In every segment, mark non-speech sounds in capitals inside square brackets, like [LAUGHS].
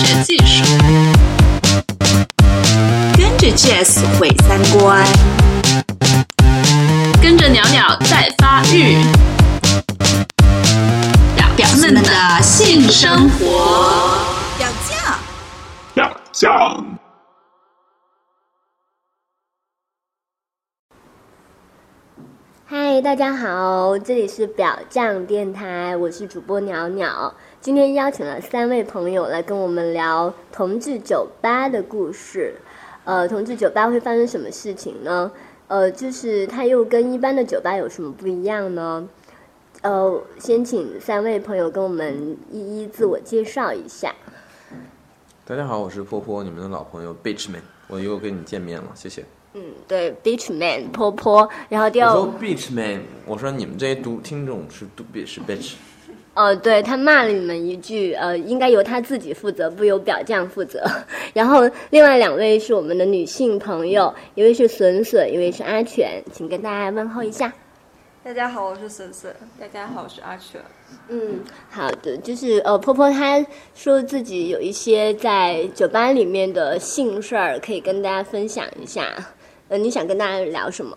学技术，跟着 Jazz 毁三观，跟着鸟鸟在发育，表表妹们的性生活。表酱，表酱。嗨，大家好，这里是表酱电台，我是主播鸟鸟。今天邀请了三位朋友来跟我们聊同志酒吧的故事。呃，同志酒吧会发生什么事情呢？呃，就是它又跟一般的酒吧有什么不一样呢？呃，先请三位朋友跟我们一一自我介绍一下。大家好，我是波波，你们的老朋友 Beach Man，我又跟你见面了，谢谢。嗯，对，Beach Man 坡坡，然后第二，我说 Beach Man，我说你们这些读听众是读 B 是 Beach。哦，对他骂了你们一句，呃，应该由他自己负责，不由表匠负责。[LAUGHS] 然后另外两位是我们的女性朋友，一位是笋笋，一位是阿全，请跟大家问候一下。大家好，我是笋笋。大家好，我是阿全。嗯，好的，就是呃，婆婆她说自己有一些在酒吧里面的性事儿，可以跟大家分享一下。呃，你想跟大家聊什么？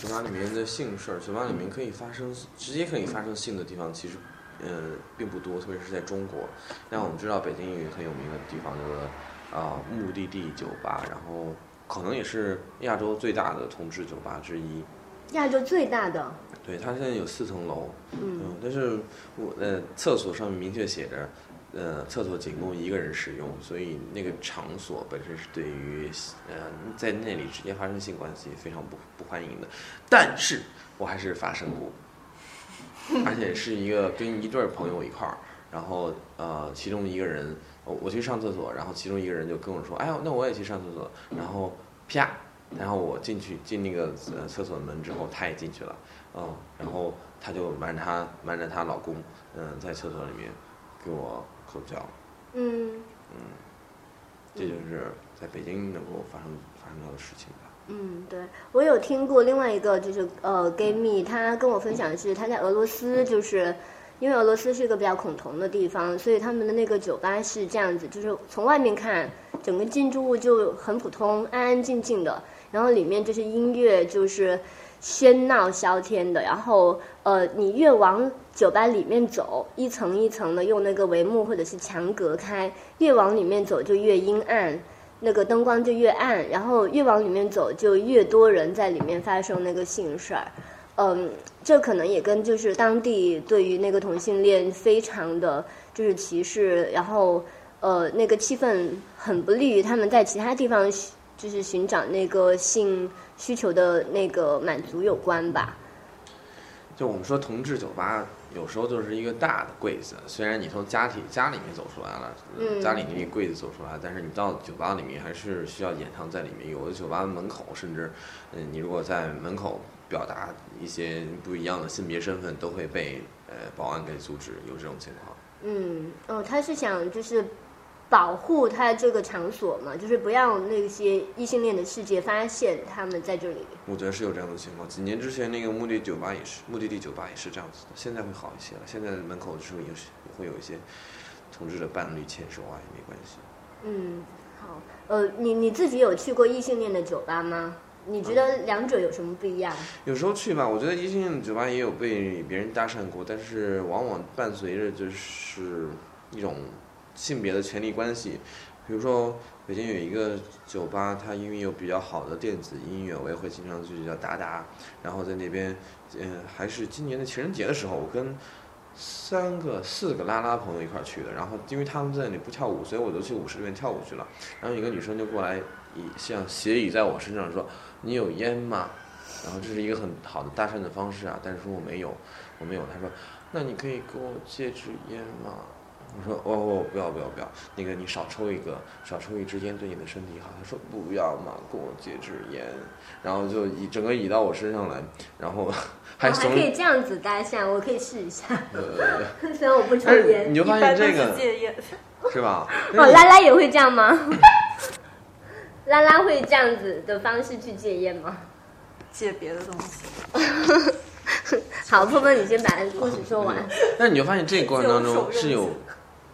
酒吧里面的性事儿，酒吧里面可以发生直接可以发生性的地方，其实呃并不多，特别是在中国。那我们知道北京有一个很有名的地方，叫做啊目的地酒吧，然后可能也是亚洲最大的同志酒吧之一。亚洲最大的。对，它现在有四层楼。嗯。但是我呃厕所上面明确写着。呃，厕所仅供一个人使用，所以那个场所本身是对于呃在那里直接发生性关系非常不不欢迎的。但是我还是发生过，而且是一个跟一对朋友一块儿，然后呃其中一个人我我去上厕所，然后其中一个人就跟我说：“哎呦，那我也去上厕所。”然后啪，然后我进去进那个呃厕所门之后，他也进去了，嗯，然后他就瞒着他瞒着她老公，嗯，在厕所里面给我。口交，嗯嗯，这就是在北京能够发生发生到的事情吧。嗯，对，我有听过另外一个就是呃，gay 蜜，他跟我分享的是他在俄罗斯，就是因为俄罗斯是一个比较恐同的地方，所以他们的那个酒吧是这样子，就是从外面看，整个建筑物就很普通，安安静静的，然后里面就是音乐就是。喧闹喧天的，然后呃，你越往酒吧里面走，一层一层的用那个帷幕或者是墙隔开，越往里面走就越阴暗，那个灯光就越暗，然后越往里面走就越多人在里面发生那个性事儿，嗯，这可能也跟就是当地对于那个同性恋非常的就是歧视，然后呃，那个气氛很不利于他们在其他地方。就是寻找那个性需求的那个满足有关吧。就我们说同志酒吧，有时候就是一个大的柜子，虽然你从家里家里面走出来了，家里那个柜子走出来，但是你到酒吧里面还是需要掩藏在里面。有的酒吧门口，甚至嗯，你如果在门口表达一些不一样的性别身份，都会被呃保安给阻止，有这种情况。嗯，哦，他是想就是。保护他这个场所嘛，就是不让那些异性恋的世界发现他们在这里。我觉得是有这样的情况。几年之前那个目的酒吧也是，目的地酒吧也是这样子的。现在会好一些了，现在门口的时候也是会有一些同志的伴侣牵手啊，也没关系。嗯，好，呃，你你自己有去过异性恋的酒吧吗？你觉得两者有什么不一样？有时候去吧，我觉得异性恋的酒吧也有被别人搭讪过，但是往往伴随着就是一种。性别的权利关系，比如说北京有一个酒吧，它因为有比较好的电子音乐，我也会经常去叫达达。然后在那边，嗯，还是今年的情人节的时候，我跟三个、四个拉拉朋友一块去的。然后因为他们在那里不跳舞，所以我就去舞池里面跳舞去了。然后一个女生就过来，以像斜倚在我身上说：“你有烟吗？”然后这是一个很好的搭讪的方式啊。但是说我没有，我没有。她说：“那你可以给我借支烟吗？”我说哦哦不要不要不要，那个你少抽一个，少抽一支烟对你的身体好。他说不要嘛，给我戒支烟，然后就移整个移到我身上来，然后还还可以这样子搭讪，我可以试一下。[LAUGHS] 虽然我不抽烟，你就发现这个戒烟 [LAUGHS] 是吧？[LAUGHS] 哦，拉拉也会这样吗？拉拉会这样子的方式去戒烟吗？戒别的东西。好，波波，你先把故事说完。那你就发现这个过程当中是有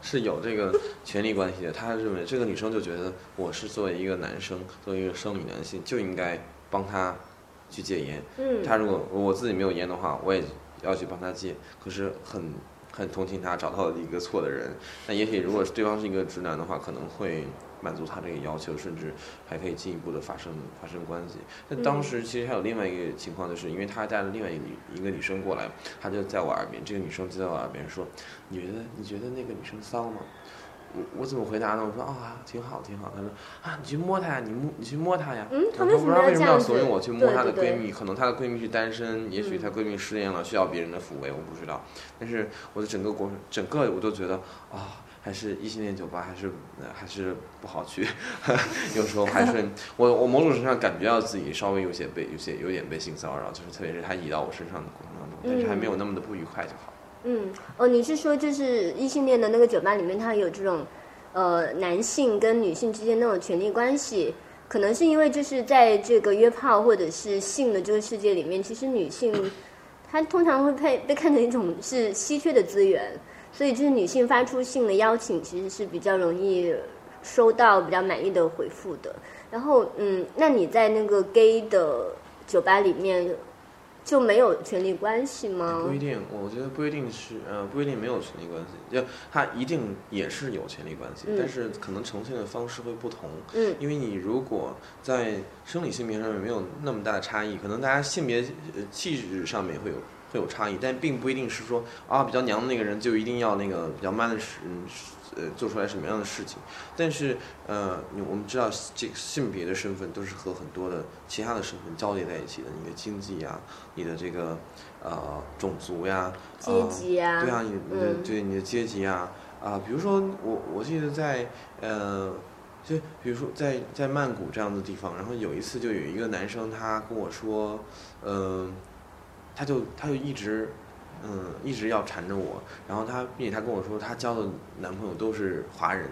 是有这个权利关系的。他认为这个女生就觉得我是作为一个男生，作为一个生理男性，就应该帮他去戒烟。嗯，他如果我自己没有烟的话，我也要去帮他戒。可是很很同情他找到了一个错的人。那也许如果对方是一个直男的话，可能会满足他这个要求，甚至还可以进一步的发生发生关系。那当时其实还有另外一个情况，就是因为他带了另外一个女一个女生过来，他就在我耳边，这个女生就在我耳边说：“你觉得你觉得那个女生骚吗？”我我怎么回答呢？我说啊，挺好，挺好。他说啊，你去摸她呀，你摸你去摸她呀。嗯她我为什么要说不知道为什么要怂恿我去摸她的对对对闺蜜，可能她的闺蜜是单身，也许她闺蜜失恋了，需要别人的抚慰，我不知道。但是我的整个过程，整个我都觉得啊，还是异性恋酒吧还是呃还是不好去，[LAUGHS] 有时候还是 [LAUGHS] 我我某种程度上感觉到自己稍微有些被有些有点被性骚扰，就是特别是他移到我身上的过程当中，但是还没有那么的不愉快就好。嗯，哦，你是说就是异性恋的那个酒吧里面，它有这种呃男性跟女性之间那种权利关系？可能是因为就是在这个约炮或者是性的这个世界里面，其实女性她通常会被被看成一种是稀缺的资源，所以就是女性发出性的邀请，其实是比较容易收到比较满意的回复的。然后，嗯，那你在那个 gay 的酒吧里面就没有权利关系吗？不一定，我觉得不一定是，呃，不一定没有权利关系，就他一定也是有权利关系，嗯但是可能呈现的方式会不同。嗯因为你如果在生理性别上面没有那么大的差异，可能大家性别呃气质上面会有会有差异，但并不一定是说啊比较娘的那个人就一定要那个比较 man 的事，嗯呃做出来什么样的事情。但是呃，你我们知道这个性别的身份都是和很多的其他的身份交叠在一起的，你的经济呀，你的这个呃种族呀，阶呃级啊对啊，你你的嗯对你的阶级啊啊，比如说我我记得在呃，就比如说在在曼谷这样的地方，然后有一次就有一个男生他跟我说，嗯、他就他就一直嗯一直要缠着我，然后他并且他跟我说他交的男朋友都是华人，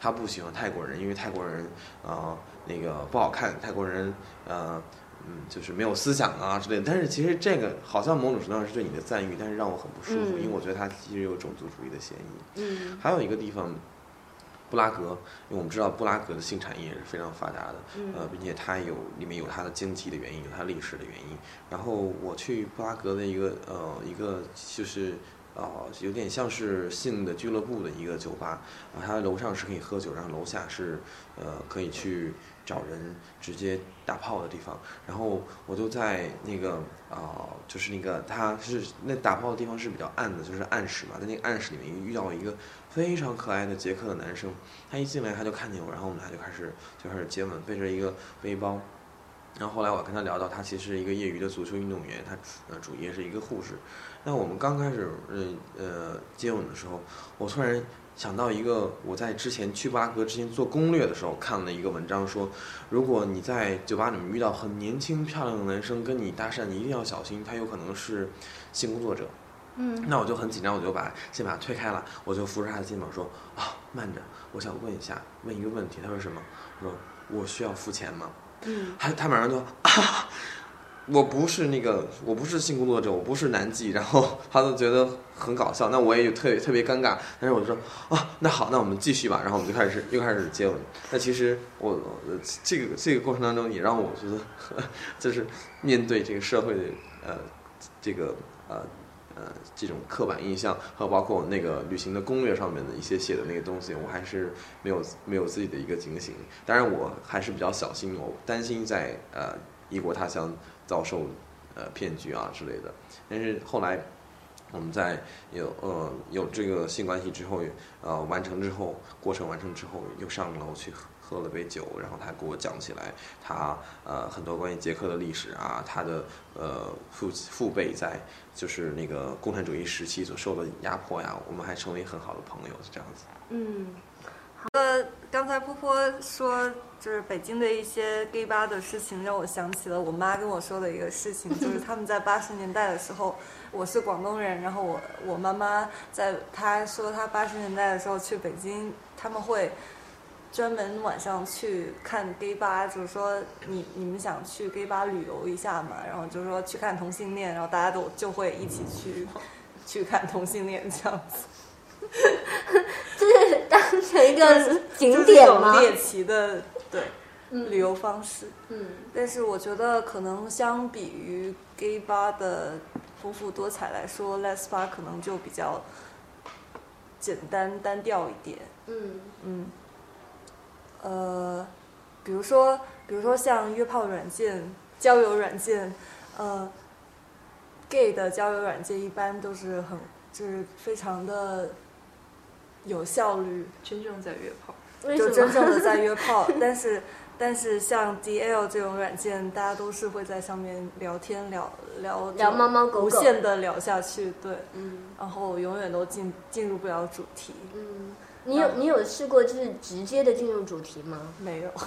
他不喜欢泰国人，因为泰国人啊、呃那个不好看，泰国人呃。嗯，就是没有思想啊之类的，但是其实这个好像某种程度上是对你的赞誉，但是让我很不舒服，嗯因为我觉得他其实有种族主义的嫌疑。嗯还有一个地方，布拉格，因为我们知道布拉格的性产业是非常发达的，嗯呃，并且它有里面有它的经济的原因，有它历史的原因。然后我去布拉格的一个呃一个就是呃有点像是性的俱乐部的一个酒吧，啊，它楼上是可以喝酒，然后楼下是呃可以去找人直接打炮的地方。然后我就在那个啊、就是那个它是那打炮的地方是比较暗的，就是暗室嘛，在那个暗室里面遇到一个非常可爱的捷克的男生，他一进来他就看见我，然后我们俩就开始就开始接吻，背着一个背包。然后后来我跟他聊到，他其实是一个业余的足球运动员，他呃主业是一个护士。那我们刚开始嗯呃接吻的时候，我突然想到一个我在之前去布拉格之前做攻略的时候看了一个文章说，如果你在酒吧里面遇到很年轻漂亮的男生跟你搭讪，你一定要小心，他有可能是性工作者。嗯那我就很紧张，我就把先把他推开了，我就扶着他的肩膀说啊，慢着，我想问一下，问一个问题。他说什么？我说我需要付钱吗？嗯他他马上就啊，我不是那个，我不是性工作者，我不是男妓，[LAUGHS] 然后他都觉得很搞笑，那我也有特别特别尴尬，但是我就说啊，那好，那我们继续吧，然后我们就开始又开始接吻。那其实我这个这个过程当中也让我觉得，[LAUGHS] 就是面对这个社会的呃这个呃。呃，这种刻板印象，还有包括那个旅行的攻略上面的一些写的那个东西，我还是没有没有自己的一个警醒。当然，我还是比较小心，我担心在呃异国他乡遭受呃骗局啊之类的。但是后来我们在有呃有这个性关系之后，呃完成之后，过程完成之后，又上楼去喝了杯酒，然后他给我讲起来他呃很多关于捷克的历史啊，他的呃父父辈在就是那个共产主义时期所受的压迫呀，我们还成为很好的朋友，这样子。嗯呃，刚才波波说就是北京的一些 gay 吧的事情，让我想起了我妈跟我说的一个事情，就是他们在八十年代的时候，我是广东人，然后我我妈妈在她说她八十年代的时候去北京，他们会专门晚上去看 gay 吧，就是说你你们想去 gay 吧旅游一下嘛，然后就是说去看同性恋，然后大家都就会一起去 [LAUGHS] 去看同性恋这样子。[LAUGHS] 就是当成一个景点吗？猎奇的对嗯旅游方式。嗯但是我觉得可能相比于 gay 吧的丰富多彩来说，les 吧可能就比较简单单调一点。嗯嗯，呃，比如说，比如说像约炮软件、交友软件，呃，gay 的交友软件一般都是很就是非常的有效率，真正在约炮。就真正？的在约炮，[LAUGHS] 但是但是像 DL 这种软件，大家都是会在上面聊天聊聊聊猫猫狗狗无限的聊下去，对，嗯然后永远都进进入不了主题，嗯，你有你有试过就是直接的进入主题吗？没有。[LAUGHS]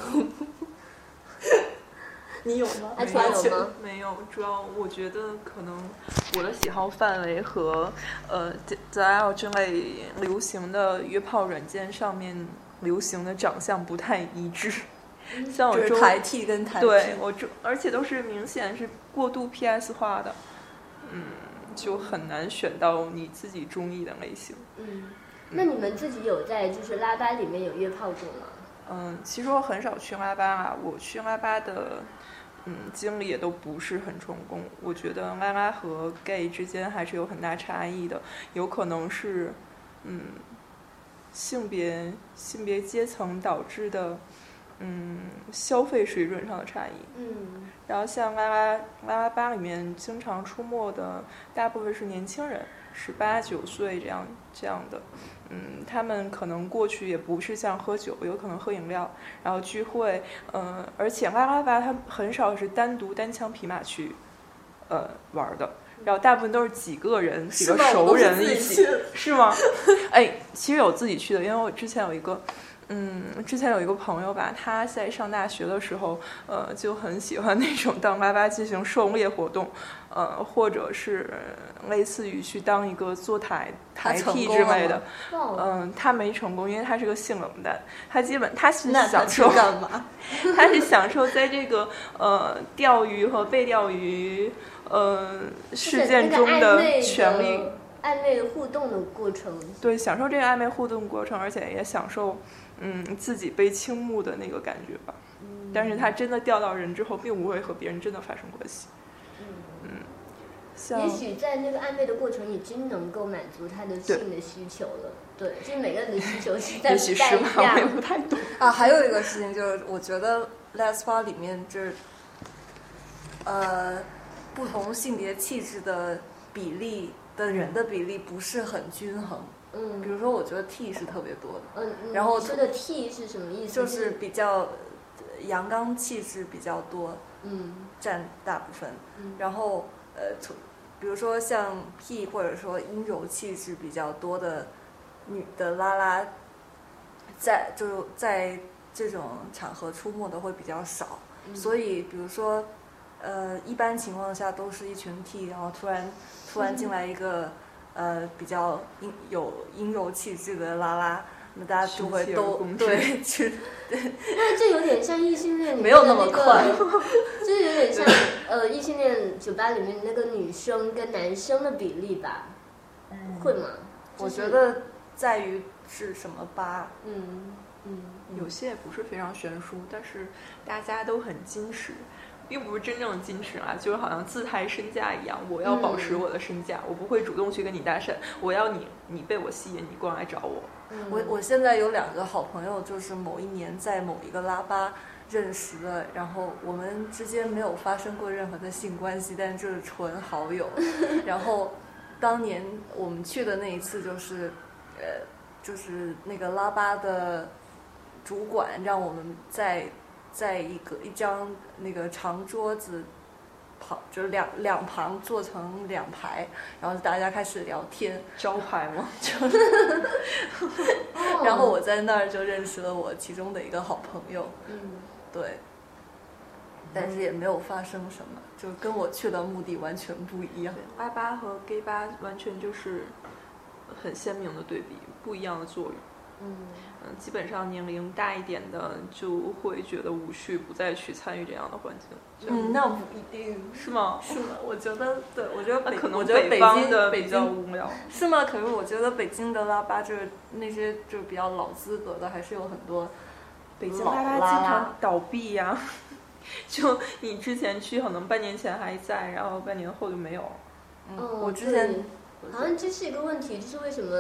你有吗？阿全有吗？没有，主要我觉得可能我的喜好范围和呃在 L 这类流行的约炮软件上面流行的长相不太一致。[LAUGHS] 像我周就是台 T 跟台 T，对我周，而且都是明显是过度 PS 化的，嗯，就很难选到你自己中意的类型。嗯，那你们自己有在就是拉吧里面有约炮过吗？嗯，其实我很少去拉吧啊，我去拉吧的，嗯，经历也都不是很成功。我觉得拉拉和 gay 之间还是有很大差异的，有可能是，嗯，性别性别阶层导致的，嗯，消费水准上的差异。嗯然后像拉拉拉拉吧里面经常出没的，大部分是年轻人，十八九岁这样这样的，嗯，他们可能过去也不是像喝酒，有可能喝饮料，然后聚会，嗯、而且拉拉吧它很少是单独单枪匹马去，呃玩的。然后大部分都是几个人、几个熟人一起，是吗？[LAUGHS] 哎，其实有自己去的，因为我之前有一个，嗯，之前有一个朋友吧，他在上大学的时候，呃，就很喜欢那种当拉吧进行狩猎活动，呃，或者是类似于去当一个坐台台他成 T 功了之类的嗯，他没成功，因为他是个性冷淡，他基本他是享受，干嘛？[LAUGHS] 他是享受在这个呃钓鱼和被钓鱼呃事件中那个暧昧权利。的暧昧互动的过程。对，享受这个暧昧互动过程，而且也享受，嗯，自己被倾慕的那个感觉吧。但是他真的钓到人之后，并不会和别人真的发生关系。嗯，像也许在那个暧昧的过程已经能够满足他的性的需求了。对，就是每个人的需求实在也许不太一是吧，我也样。不太懂。啊，还有一个事情就是，我觉得 Les 吧里面就是，呃，不同性别气质的比例的人的比例不是很均衡。嗯比嗯如说，我觉得 T 是特别多的，嗯，嗯然后你说的 T 是什么意思？就是比较呃阳刚气质比较多，嗯占大部分。嗯然后呃，从比如说像 P 或者说阴柔气质比较多的女的拉拉，在就在这种场合出没的会比较少，嗯所以比如说呃，一般情况下都是一群 T，然后突然突然进来一个、呃比较阴有阴柔气质的拉拉。那大家就会群起而都对 [LAUGHS] 去 [LAUGHS] 那这有点像异性恋没有那么快 [LAUGHS] 就是有点像呃异性恋酒吧里面那个女生跟男生的比例吧？会吗？我就是觉得在于是什么吧，嗯嗯有些也不是非常悬殊，但是大家都很矜持，并不是真正的矜持啊，就是好像自抬身价一样，我要保持嗯我的身价，我不会主动去跟你搭讪，我要你，你被我吸引，你过来找我。嗯，我我现在有两个好朋友，就是某一年在某一个拉吧认识的，然后我们之间没有发生过任何的性关系，但就是纯好友。[LAUGHS] 然后当年我们去的那一次，就是呃，就是那个拉巴的主管让我们在在一个一张那个长桌子。旁就是两两旁坐成两排，然后大家开始聊天，招牌吗？哦 [LAUGHS] [LAUGHS] 然后我在那儿就认识了我其中的一个好朋友，嗯对，但是也没有发生什么，就跟我去的目的完全不一样。八八和 gay 八完全就是很鲜明的对比，不一样的作用。嗯嗯，基本上年龄大一点的就会觉得无趣，不再去参与这样的环境。嗯，那不一定 [LAUGHS] 是吗？是吗？我觉得，对我觉得北，可能我觉得北京的比较无聊。[LAUGHS] 是吗？可是我觉得北京的拉巴就是那些就是比较老资格的，还是有很多北京老拉拉经常倒闭呀、[LAUGHS] 就你之前去，可能半年前还在，然后半年后就没有。嗯，哦我之前对好像这是一个问题，就是为什么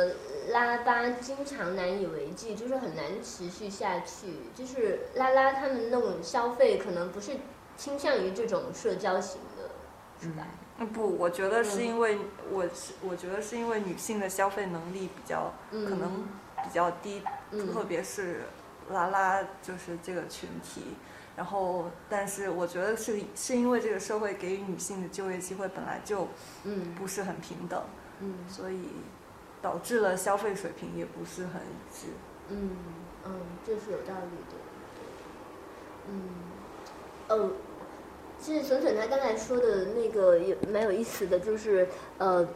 拉巴经常难以为继，就是很难持续下去。就是拉拉他们那种消费可能不是倾向于这种社交型的，是吧？嗯不，我觉得是嗯因为我是我觉得是因为女性的消费能力比较嗯，可能比较低，嗯特别是拉拉就是这个群体。然后，但是我觉得是是因为这个社会给予女性的就业机会本来就嗯不是很平等，嗯所以导致了消费水平也不是很一致。嗯嗯，这是有道理的。嗯，哦，其实笋笋他刚才说的那个也蛮有意思的，就是呃，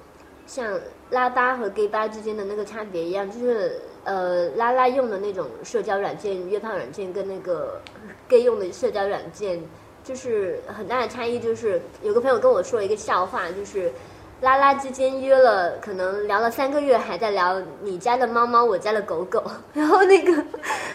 像拉巴和 gay 吧之间的那个差别一样，就是呃，拉拉用的那种社交软件、约炮软件跟那个 gay 用的社交软件，就是很大的差异。就是有个朋友跟我说一个笑话，就是。拉拉之间约了，可能聊了三个月，还在聊你家的猫猫，我家的狗狗。[LAUGHS] 然后那个，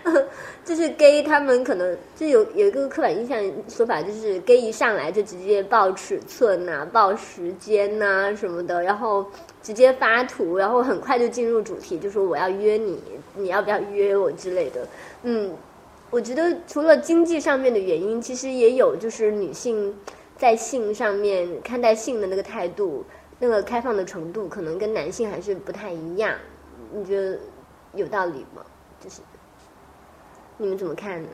[LAUGHS] 就是 gay 他们可能就有有一个刻板印象说法，就是 gay 一上来就直接报尺寸呐、报时间呐、什么的，然后直接发图，然后很快就进入主题，就说我要约你，你要不要约我之类的。嗯，我觉得除了经济上面的原因，其实也有就是女性在性上面看待性的那个态度。那个开放的程度可能跟男性还是不太一样，你觉得有道理吗？就是你们怎么看呢？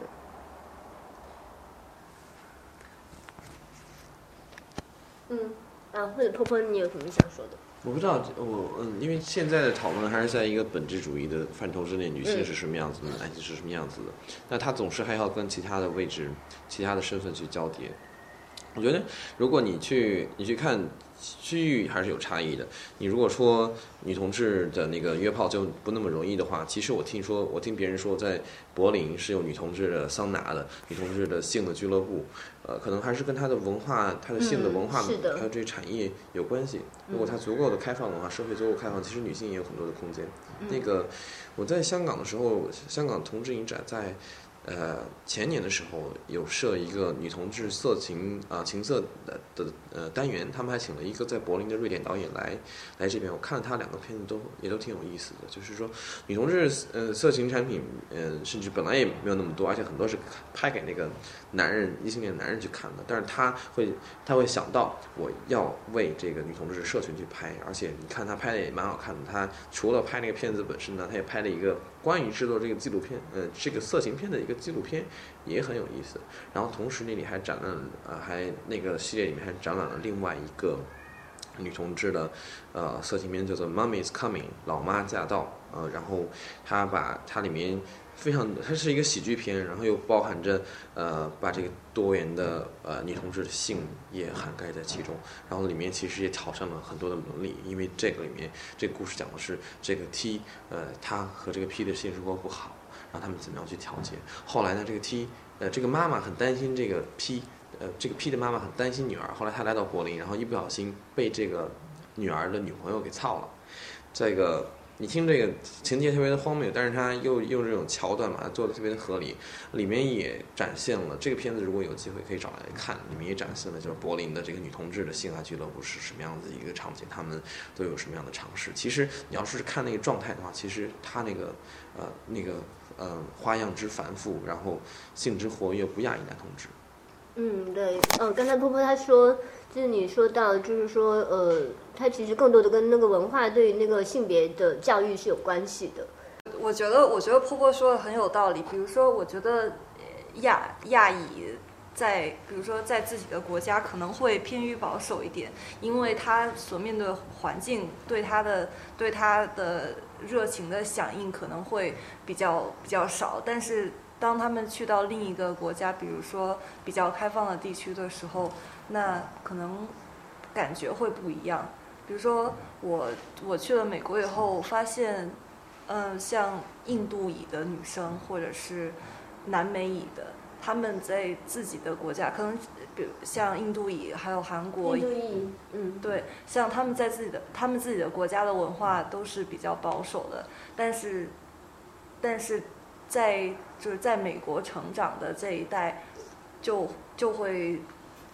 嗯，啊，或者婆婆，你有什么想说的？我不知道，我嗯，因为现在的讨论还是在一个本质主义的范畴之内，女性是什么样子的，男性是什么样子的，那她总是还要跟其他的位置、其他的身份去交叠。我觉得，如果你去你去看区域还是有差异的。你如果说女同志的那个约炮就不那么容易的话，其实我听说，我听别人说，在柏林是有女同志的桑拿的，女同志的性的俱乐部，呃，可能还是跟她的文化、她的性的文化，还有这个产业有关系。如果它足够的开放的话，社会足够开放，其实女性也有很多的空间。那个我在香港的时候，香港同志影展在。呃，前年的时候有设一个女同志色情啊、情色的的呃单元，他们还请了一个在柏林的瑞典导演来来这边，我看了他两个片子都也都挺有意思的，就是说女同志呃色情产品呃甚至本来也没有那么多，而且很多是拍给那个男人异性恋男人去看的，但是他会他会想到我要为这个女同志社群去拍，而且你看他拍的也蛮好看的，他除了拍那个片子本身呢，他也拍了一个关于制作这个纪录片呃这个色情片的一个。纪录片也很有意思，然后同时那里还展览，呃，还那个系列里面还展览了另外一个女同志的呃色情片，叫做《Mummy's Coming》，老妈驾到，呃，然后他把它里面非常，它是一个喜剧片，然后又包含着呃把这个多元的呃女同志的性也涵盖在其中，然后里面其实也挑战了很多的伦理，因为这个里面这个故事讲的是这个 T，呃，他和这个 P 的性生活不好。然后他们怎么样去调节？后来呢，这个 T，呃，这个妈妈很担心这个 P，呃，这个 P 的妈妈很担心女儿。后来他来到柏林，然后一不小心被这个女儿的女朋友给操了。这个你听这个情节特别的荒谬，但是他又用这种桥段把它做的特别的合理。里面也展现了这个片子，如果有机会可以找来看，里面也展现了就是柏林的这个女同志的性爱俱乐部是什么样子一个场景，他们都有什么样的尝试。其实你要是看那个状态的话，其实他那个呃那个。呃，花样之繁复，然后性之活跃，不亚于男同志。嗯，对，嗯，刚才波波他说，就是你说到，就是说，呃，他其实更多的跟那个文化对那个性别的教育是有关系的。我觉得，我觉得波波说的很有道理。比如说，我觉得亚亚裔在，比如说在自己的国家可能会偏于保守一点，因为他所面对环境对他的对他的。热情的响应可能会比较比较少，但是当他们去到另一个国家，比如说比较开放的地区的时候，那可能感觉会不一样。比如说我我去了美国以后，发现嗯，像印度裔的女生或者是南美裔的，他们在自己的国家，可能比如像印度裔还有韩国印度裔，嗯，对，像他们在自己的他们自己的国家的文化都是比较保守的，但是，但是在就是在美国成长的这一代，就就会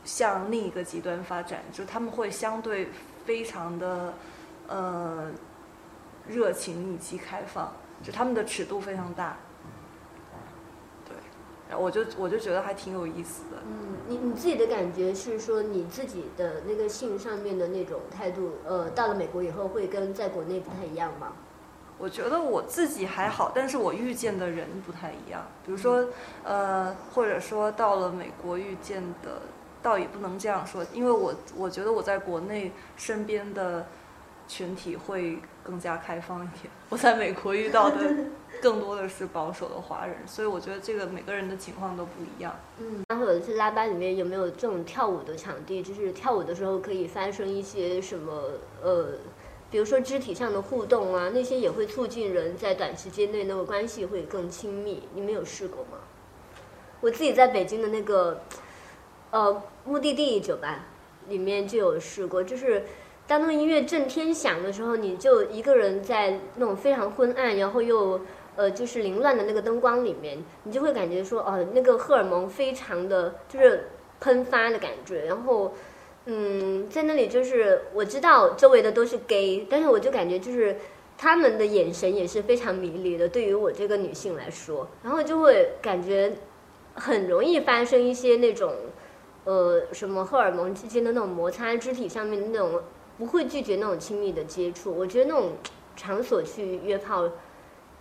向另一个极端发展，就他们会相对非常的呃热情以及开放，就他们的尺度非常大。对，然后我就我就觉得还挺有意思的。嗯，你你自己的感觉是说你自己的那个性上面的那种态度，呃，到了美国以后会跟在国内不太一样吗？我觉得我自己还好，但是我遇见的人不太一样。比如说，呃，或者说到了美国遇见的，倒也不能这样说，因为我我觉得我在国内身边的群体会更加开放一点，我在美国遇到的 [LAUGHS] 更多的是保守的华人，所以我觉得这个每个人的情况都不一样。嗯，或者是拉班里面有没有这种跳舞的场地？就是跳舞的时候可以发生一些什么呃，比如说肢体上的互动啊，那些也会促进人在短时间内那个关系会更亲密。你们有试过吗？我自己在北京的那个呃目的地酒吧里面就有试过，就是当那个音乐震天响的时候，你就一个人在那种非常昏暗，然后又呃就是凌乱的那个灯光里面，你就会感觉说哦，那个荷尔蒙非常的就是喷发的感觉，然后。嗯，在那里就是我知道周围的都是 gay，但是我就感觉就是他们的眼神也是非常迷离的，对于我这个女性来说，然后就会感觉很容易发生一些那种呃什么荷尔蒙之间的那种摩擦，肢体上面的那种不会拒绝那种亲密的接触。我觉得那种场所去约炮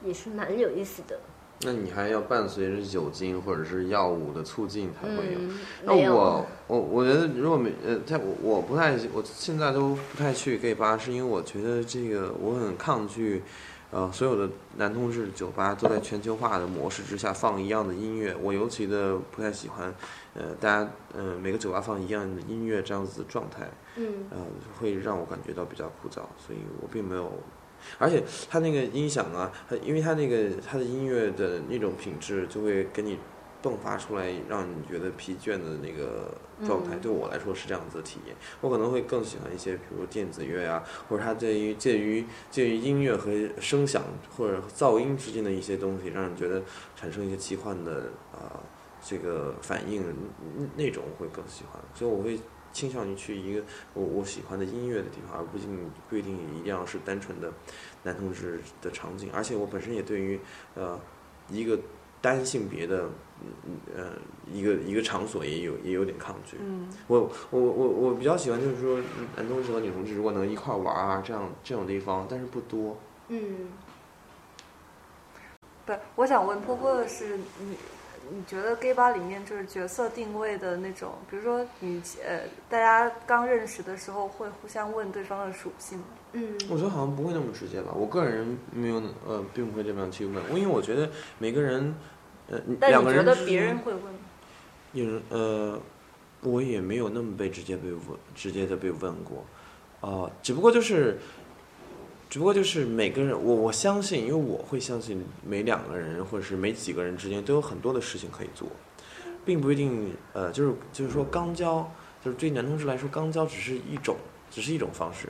也是蛮有意思的。那你还要伴随着酒精或者是药物的促进才会有。嗯，那我我我觉得如果没呃，在我我不太我现在都不太去 gay 吧，是因为我觉得这个我很抗拒，呃，所有的男同志酒吧都在全球化的模式之下放一样的音乐，我尤其的不太喜欢，呃，大家呃每个酒吧放一样的音乐这样子的状态，嗯呃，会让我感觉到比较枯燥，所以我并没有。而且它那个音响啊，它因为它那个它的音乐的那种品质，就会给你迸发出来，让你觉得疲倦的那个状态。嗯对我来说是这样子的体验。我可能会更喜欢一些，比如电子乐啊，或者它介于介于介于音乐和声响或者噪音之间的一些东西，让人觉得产生一些奇幻的啊、这个反应，嗯那种我会更喜欢。所以我会倾向于去一个我我喜欢的音乐的地方，而不一定不一定一定要是单纯的男同志的场景。而且我本身也对于呃一个单性别的嗯呃一个一个场所也有也有点抗拒。嗯，我我我我比较喜欢就是说男同志和女同志如果能一块玩啊这样这种地方，但是不多。嗯。不，我想问波波的是，你你觉得 gay 吧里面就是角色定位的那种，比如说你呃，大家刚认识的时候会互相问对方的属性吗？嗯我觉得好像不会那么直接吧。我个人没有呃，并不会这么样去问，因为我觉得每个人呃但两个人但你觉得别人会问吗？有人呃，我也没有那么被直接被问，直接的被问过，啊、只不过就是，只不过就是每个人，我我相信，因为我会相信每两个人或者是每几个人之间都有很多的事情可以做，并不一定呃，就是就是说肛交，就是对男同志来说，肛交只是一种，只是一种方式，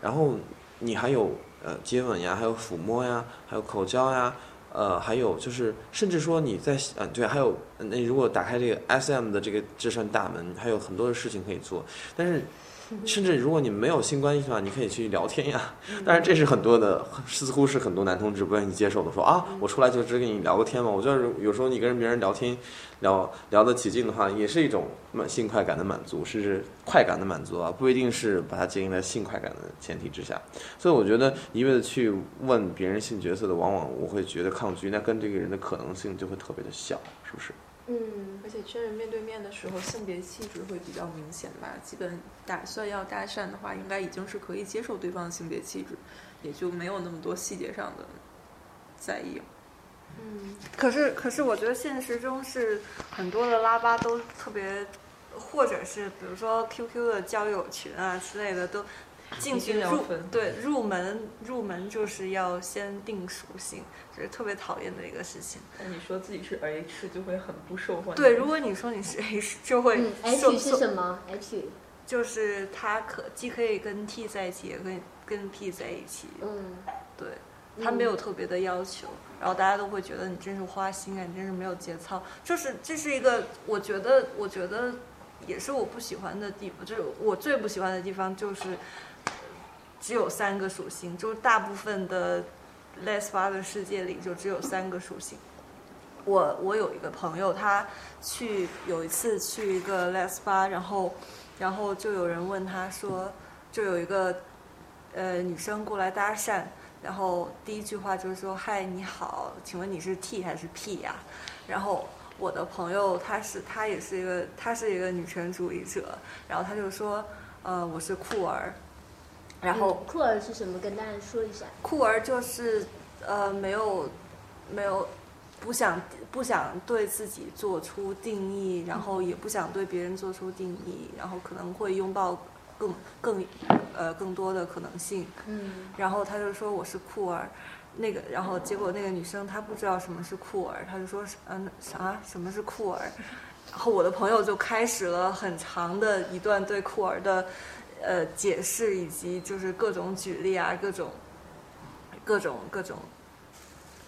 然后你还有呃接吻呀，还有抚摸呀，还有口交呀。呃，还有就是，甚至说你在呃，对，还有那如果打开这个 SM 的这个这扇大门，还有很多的事情可以做。但是，甚至如果你没有性关系的话，你可以去聊天呀。但是，这是很多的，似乎是很多男同志不愿意接受的，说啊，我出来就只跟你聊个天嘛。我觉得有时候你跟别人聊天，聊聊得起劲的话，也是一种满性快感的满足，甚至快感的满足啊，不一定是把它建立在性快感的前提之下。所以我觉得一味的去问别人性角色的，往往我会觉得抗拒，那跟这个人的可能性就会特别的小，是不是？嗯而且真人面对面的时候，性别气质会比较明显吧。基本打算要搭讪的话，应该已经是可以接受对方的性别气质，也就没有那么多细节上的在意。嗯可是，可是我觉得现实中是很多的拉巴都特别，或者是比如说 QQ 的交友群啊之类的，都进去入对入门入门就是要先定属性，就是特别讨厌的一个事情。那你说自己是 H 就会很不受欢迎。对，如果你说你是 H，就会嗯，H 是什么？H，就是他可既可以跟 T 在一起，也可以跟 P 在一起。嗯，对，他没有特别的要求，然后大家都会觉得你真是花心啊，你真是没有节操。就是这是一个，我觉得，我觉得也是我不喜欢的地方，就是我最不喜欢的地方就是只有三个属性，就是大部分的 less 八的世界里就只有三个属性。我我有一个朋友，他去有一次去一个 less 八，然后然后就有人问他说，就有一个呃女生过来搭讪，然后第一句话就是说嗨你好，请问你是 T 还是 P 呀、然后我的朋友他是他也是一个他是一个女权主义者，然后他就说呃我是酷儿，然后嗯酷儿是什么？跟大家说一下。酷儿就是呃没有没有不想不想对自己做出定义，然后也不想对别人做出定义，然后可能会拥抱更更呃更多的可能性。嗯然后他就说我是酷儿，那个然后结果那个女生她不知道什么是酷儿，她就说嗯啥什么是酷儿，然后我的朋友就开始了很长的一段对酷儿的呃解释，以及就是各种举例啊，各种各种各种，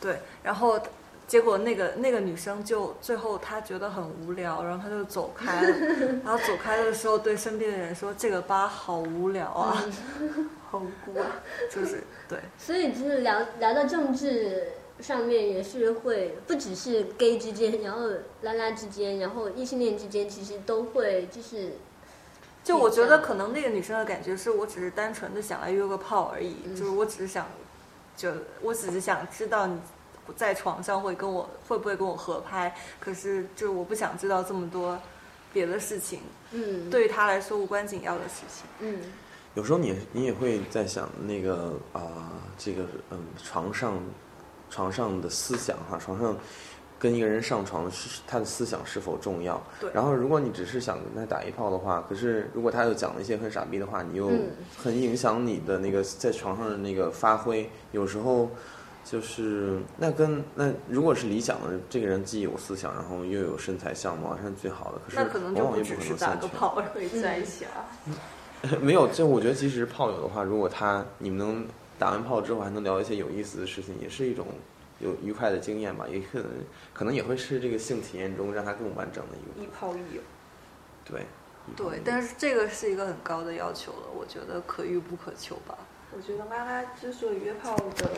对，然后。结果那个那个女生就最后她觉得很无聊，然后她就走开了。[LAUGHS] 然后走开的时候对身边的人说：“这个吧好无聊啊，好孤啊。”就是 [LAUGHS] 对，所以就是聊聊到政治上面，也是会不只是 gay 之间，然后拉拉之间，然后异性恋之间，其实都会就是就我觉得可能那个女生的感觉是我只是单纯的想来约个炮而已，嗯。就是我只是想，就我只是想知道你在床上会跟我会不会跟我合拍，可是就我不想知道这么多别的事情，嗯。对于他来说无关紧要的事情。嗯。有时候你你也会在想那个啊、这个嗯床上床上的思想哈，床上跟一个人上床是他的思想是否重要？对然后如果你只是想跟他打一炮的话，可是如果他又讲了一些很傻逼的话，你又嗯很影响你的那个在床上的那个发挥。有时候就是那跟那如果是理想的这个人既有思想，然后又有身材相貌，那是最好的。可是那可能就往往又只是可能。打个炮。会在一起啊。没有，就我觉得即使是炮友的话，如果他你们能打完炮之后还能聊一些有意思的事情，也是一种有愉快的经验吧，也可能可能也会是这个性体验中让他更完整的一个一炮一友，对。对，但是这个是一个很高的要求了，我觉得可遇不可求吧。我觉得妈妈之所以约炮的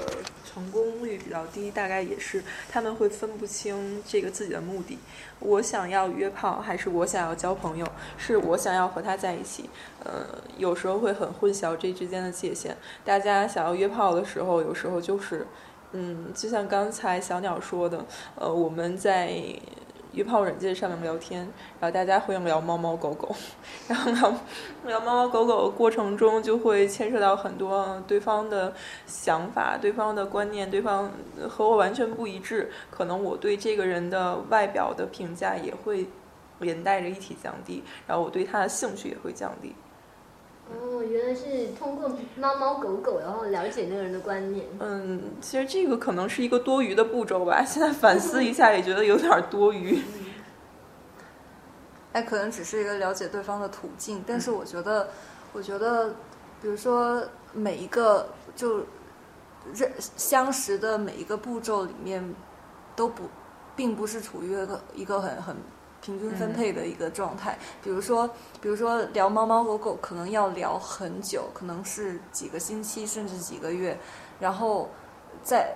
成功率比较低，大概也是他们会分不清这个自己的目的。我想要约炮，还是我想要交朋友？是我想要和他在一起？呃，有时候会很混淆这之间的界限。大家想要约炮的时候，有时候就是，嗯，就像刚才小鸟说的，呃，我们在约炮软件上面聊天，然后大家会聊猫猫狗狗，[LAUGHS] 然后聊聊猫猫狗狗过程中，就会牵涉到很多对方的想法、对方的观念、对方和我完全不一致，可能我对这个人的外表的评价也会连带着一起降低，然后我对他的兴趣也会降低。哦，原来是通过猫猫狗狗，然后了解那个人的观念。嗯，其实这个可能是一个多余的步骤吧，现在反思一下也觉得有点多余。哎，可能只是一个了解对方的途径，但是我觉得，我觉得，比如说每一个就认相识的每一个步骤里面，都不，并不是处于一个一个很很平均分配的一个状态。比如说，比如说聊猫猫狗狗，可能要聊很久，可能是几个星期甚至几个月，然后在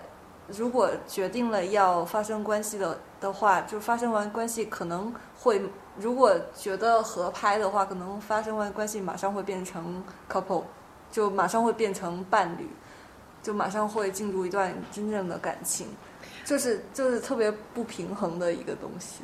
如果决定了要发生关系的的话，就发生完关系可能会，如果觉得合拍的话，可能发生完关系马上会变成 couple，就马上会变成伴侣，就马上会进入一段真正的感情，就是就是特别不平衡的一个东西。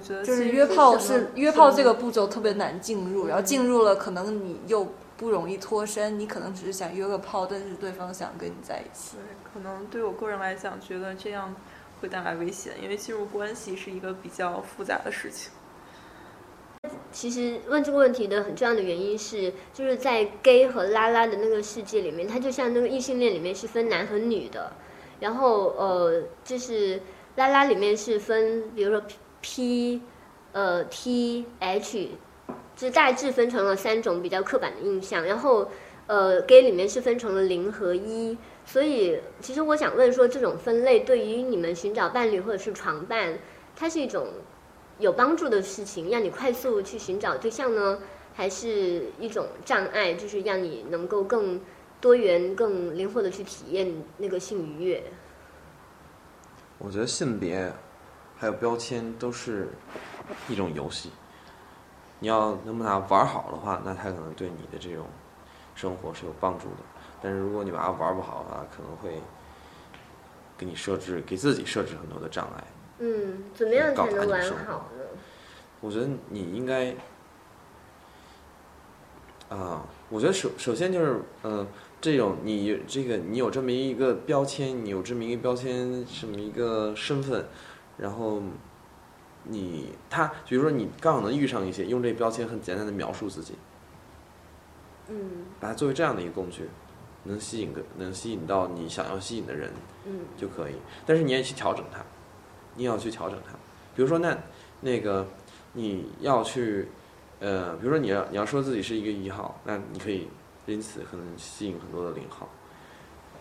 觉得就是约炮是约炮这个步骤特别难进入，然后进入了可能你又不容易脱身，你可能只是想约个炮，但是对方想跟你在一起。对，可能对我个人来讲，觉得这样会带来危险，因为进入关系是一个比较复杂的事情。其实问这个问题的很重要的原因是，就是在 gay 和拉拉的那个世界里面，它就像那个异性恋里面是分男和女的，然后呃，就是拉拉里面是分，比如说 P，呃 T H，就大致分成了三种比较刻板的印象，然后呃 gay 里面是分成了零和一，所以其实我想问说，这种分类对于你们寻找伴侣或者是床伴，它是一种有帮助的事情，让你快速去寻找对象呢，还是一种障碍，就是让你能够更多元、更灵活的去体验那个性愉悦？我觉得性别还有标签都是一种游戏，你要能把它玩好的话，那它可能对你的这种生活是有帮助的。但是如果你把它玩不好的话，可能会给你设置给自己设置很多的障碍。嗯，怎么样才能玩好呢？我觉得你应该，啊、我觉得首首先就是，呃，这种你这个你有这么一个标签，你有这么一个标签，这么一个身份，然后你他，比如说你刚好能遇上一些，用这标签很简单的描述自己，嗯把它作为这样的一个工具，能吸引个能吸引到你想要吸引的人，嗯就可以。但是你也去调整它，你也要去调整它。比如说那那个你要去呃，比如说你要你要说自己是一个一号，那你可以因此可能吸引很多的零号，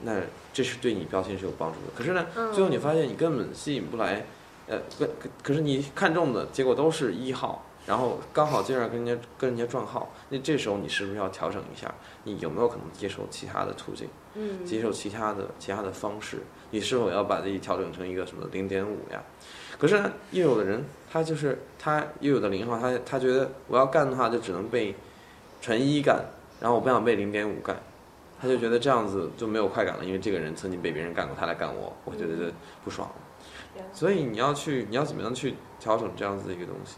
那这是对你标签是有帮助的。可是呢，嗯最后你发现你根本吸引不来，呃，可可可是你看中的结果都是一号。然后刚好接着跟人家跟人家撞号，那这时候你是不是要调整一下？你有没有可能接受其他的途径？嗯接受其他的其他的方式，你是否要把自己调整成一个什么零点五呀？可是呢，又有的人他就是他又有的零号，他他觉得我要干的话就只能被纯一干，然后我不想被零点五干，他就觉得这样子就没有快感了，因为这个人曾经被别人干过，他来干我，我觉得不爽。所以你要去，你要怎么样去调整这样子的一个东西？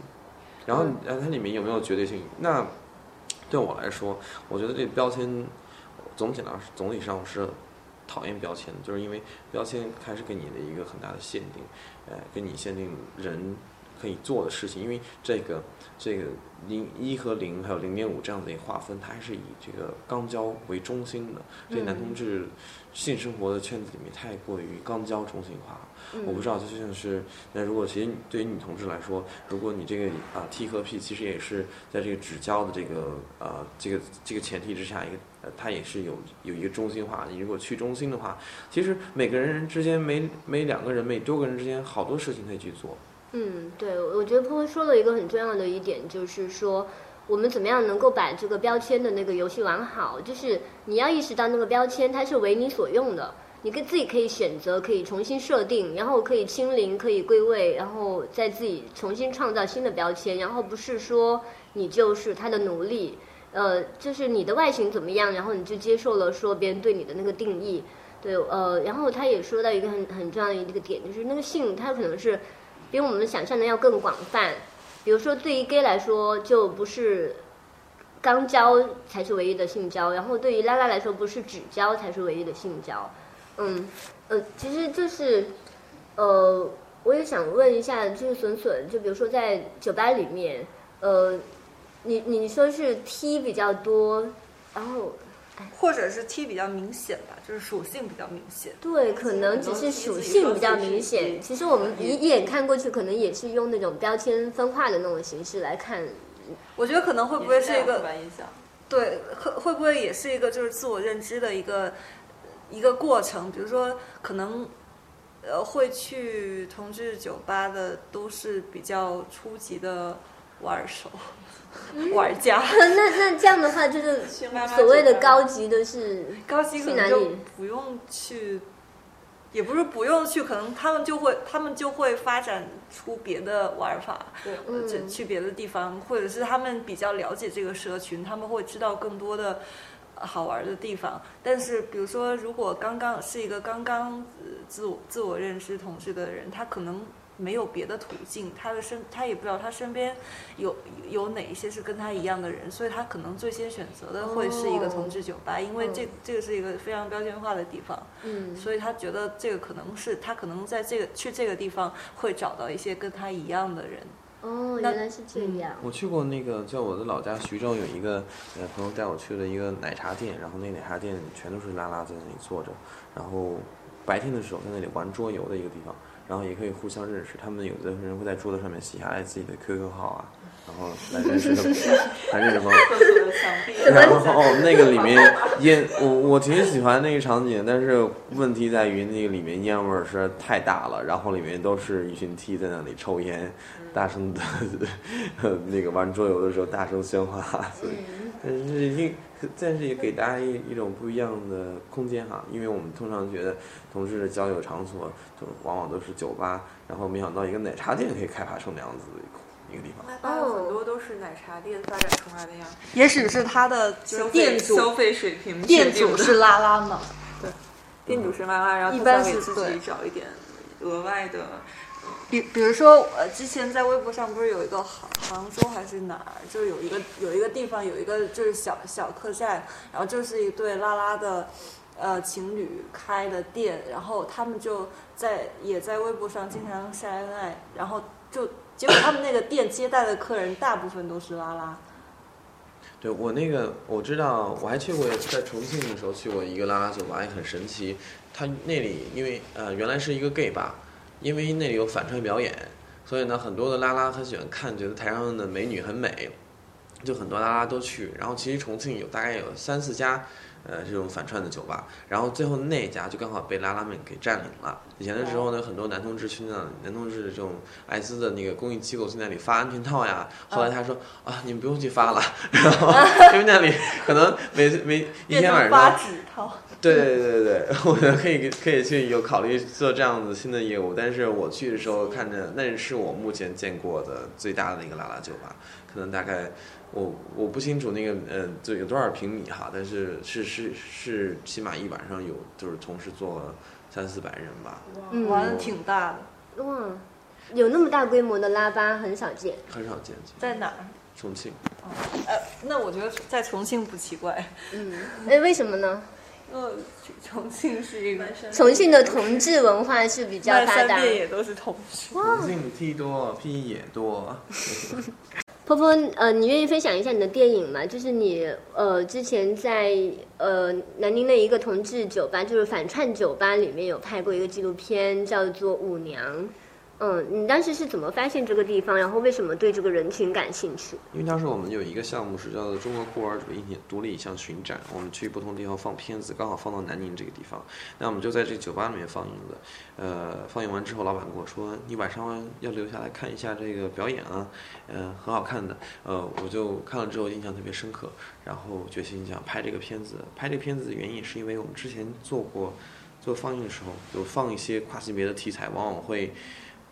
然后，然后，它里面有没有绝对性？那对我来说，我觉得这个标签总体来总体上我是讨厌标签，就是因为标签开始给你的一个很大的限定，呃，给你限定人可以做的事情，因为这个这个零一和零还有零点五这样的一个划分，它还是以这个肛交为中心的，所以男同志性生活的圈子里面太过于肛交中心化了。我不知道，就像是那如果其实对于女同志来说，如果你这个啊 T 和 P 其实也是在这个只交的这个呃这个这个前提之下，一个呃它也是有有一个中心化。你如果去中心的话，其实每个人之间每每两个人每多个人之间好多事情可以去做。嗯，对，我觉得波波说了一个很重要的一点，就是说我们怎么样能够把这个标签的那个游戏玩好，就是你要意识到那个标签它是为你所用的。你跟自己可以选择，可以重新设定，然后可以清零，可以归位，然后再自己重新创造新的标签，然后不是说你就是他的奴隶，呃，就是你的外形怎么样，然后你就接受了说别人对你的那个定义，对，呃，然后他也说到一个很很重要的一个点，就是那个性它可能是比我们想象的要更广泛，比如说对于 gay 来说就不是。肛交才是唯一的性交，然后对于拉拉来说，不是指交才是唯一的性交。嗯，呃，其实就是，呃，我也想问一下，就是笋笋，就比如说在酒吧里面，呃，你你说是 T 比较多，然后或者是 T 比较明显吧，就是属性比较明显。对，可能只是属性比较明显。其实我们一一眼看过去，可能也是用那种标签分化的那种形式来看。我觉得可能会不会是一个？对，会会不会也是一个就是自我认知的一个一个过程？比如说，可能呃会去同志酒吧的都是比较初级的玩手、[LAUGHS] 玩家，那那这样的话，就是所谓的高级的是高级可能就去哪里不用去。也不是不用去，可能他们就会，他们就会发展出别的玩法，对去别的地方，或者是他们比较了解这个社群，他们会知道更多的呃好玩的地方。但是，比如说，如果刚刚是一个刚刚呃自我自我认知同志的人，他可能没有别的途径，他的身他也不知道他身边有有哪一些是跟他一样的人，所以他可能最先选择的会是一个同志酒吧，因为这嗯这个是一个非常标签化的地方。嗯所以他觉得这个可能是他可能在这个去这个地方会找到一些跟他一样的人，哦，那原来是这样。我去过那个，在我的老家徐州有一个呃朋友带我去了一个奶茶店，然后那奶茶店全都是拉拉在那里坐着，然后白天的时候在那里玩桌游的一个地方，然后也可以互相认识。他们有的人会在桌子上面写下来自己的 QQ 号啊，然后来认识 [LAUGHS] 来认识朋友。厕所的墙壁，然后那个里面烟，我我挺喜欢那个场景，但是问题在于那个里面烟味儿实在太大了，然后里面都是一群 T 在那里抽烟，大声的 [LAUGHS] 那个玩桌游的时候大声喧哗，所以但是一 [LAUGHS] 但是也给大家一一种不一样的空间哈，因为我们通常觉得同事的交友场所就往往都是酒吧，然后没想到一个奶茶店可以开发成那样子的一个地方。哦很多都是奶茶店发展出来的呀，也许是他的消费店主消费水平店主是拉拉嘛，对店主是拉拉，然后一般他想给自己找一点额外的。比比如说，呃，之前在微博上不是有一个杭杭州还是哪儿，就是有一个有一个地方有一个就是小小客栈，然后就是一对拉拉的，呃情侣开的店，然后他们就在也在微博上经常晒恩爱，然后就结果他们那个店接待的客人大部分都是拉拉，对我那个我知道，我还去过在重庆的时候去过一个拉拉酒吧，也很神奇。他那里因为呃原来是一个 gay 吧，因为那里有反串表演，所以呢很多的拉拉很喜欢看，觉得台上的美女很美，就很多拉拉都去。然后其实重庆有大概有三四家。呃，这种反串的酒吧，然后最后那家就刚好被拉拉们给占领了。以前的时候呢，很多男同志去那男同志这种艾滋的那个公益机构去那里发安全套呀。后来他说、啊，你们不用去发了，[LAUGHS] 然后因为那里可能每每一天晚上。对对对对对，我觉得可以可以去有考虑做这样子新的业务。但是我去的时候看着，那是我目前见过的最大的一个拉拉酒吧，可能大概。我我不清楚那个呃，就有多少平米哈，但是是是是，起码一晚上有就是同时坐三四百人吧，嗯，玩的挺大的，哇，有那么大规模的拉吧很少见。很少见。在哪儿？重庆，呃，那我觉得在重庆不奇怪，嗯，哎，为什么呢？呃，重庆是一个重庆的同志文化是比较发达。三遍也都是同事。重庆 T 多，P 也多。[LAUGHS] 波波，呃，你愿意分享一下你的电影吗？就是你呃之前在呃南宁的一个同志酒吧，就是反串酒吧里面有拍过一个纪录片，叫做《舞娘》。嗯，你当时是怎么发现这个地方？然后为什么对这个人群感兴趣？因为当时我们有一个项目是叫做中国酷儿主义独立影像巡展，我们去不同地方放片子，刚好放到南宁这个地方，那我们就在这酒吧里面放映的。呃，放映完之后，老板跟我说：“你晚上要留下来看一下这个表演啊，呃，很好看的。”呃，我就看了之后印象特别深刻，然后决心想拍这个片子。拍这个片子的原因是因为我们之前做过做放映的时候，有放一些跨性别的题材，往往会。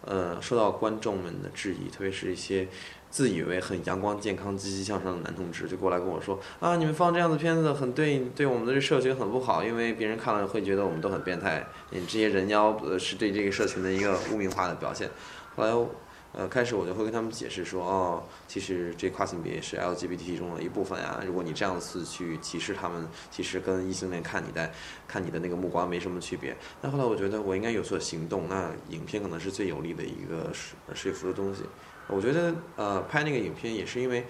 呃，受到观众们的质疑，特别是一些自以为很阳光、健康、积极向上的男同志，就过来跟我说啊，你们放这样的片子很对，对我们的这社群很不好，因为别人看了会觉得我们都很变态，你这些人妖呃是对这个社群的一个污名化的表现。后来，呃，开始我就会跟他们解释说，哦，其实这跨性别是 LGBT 中的一部分呀。如果你这样子去歧视他们，其实跟异性恋看你的看你的那个目光没什么区别。那后来我觉得我应该有所行动，那影片可能是最有力的一个说说服的东西。我觉得呃，拍那个影片也是因为，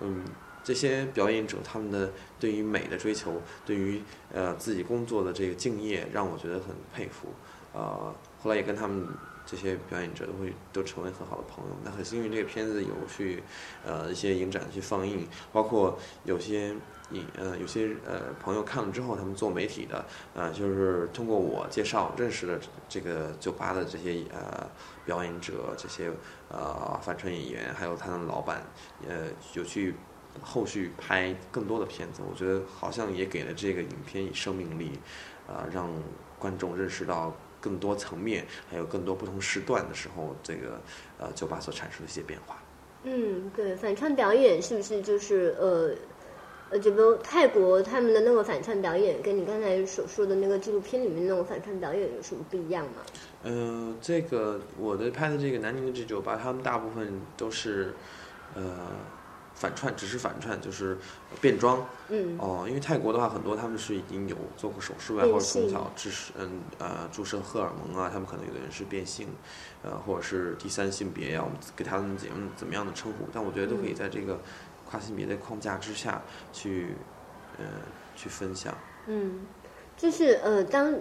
嗯，这些表演者他们的对于美的追求，对于呃自己工作的这个敬业，让我觉得很佩服。呃，后来也跟他们。这些表演者都会都成为很好的朋友。那很幸运，这个片子有去呃一些影展去放映，包括有些影呃有些呃朋友看了之后，他们做媒体的呃就是通过我介绍认识了这个酒吧的这些呃表演者，这些呃反串演员，还有他的老板，呃有去后续拍更多的片子。我觉得好像也给了这个影片以生命力，啊让观众认识到。更多层面，还有更多不同时段的时候，这个呃酒吧所产生的一些变化。嗯，对，反串表演是不是就是呃呃，就比如泰国他们的那个反串表演，跟你刚才所说的那个纪录片里面那种反串表演有什么不一样吗？嗯，这个我的拍的这个南宁的这酒吧，他们大部分都是呃反串，只是反串，就是变装。嗯哦，因为泰国的话，很多他们是已经有做过手术啊，变或者从性小注射嗯呃注射荷尔蒙啊，他们可能有的人是变性，呃或者是第三性别呀、我们给他们怎样怎么样的称呼，但我觉得都可以嗯在这个跨性别的框架之下去呃去分享。嗯，就是呃，当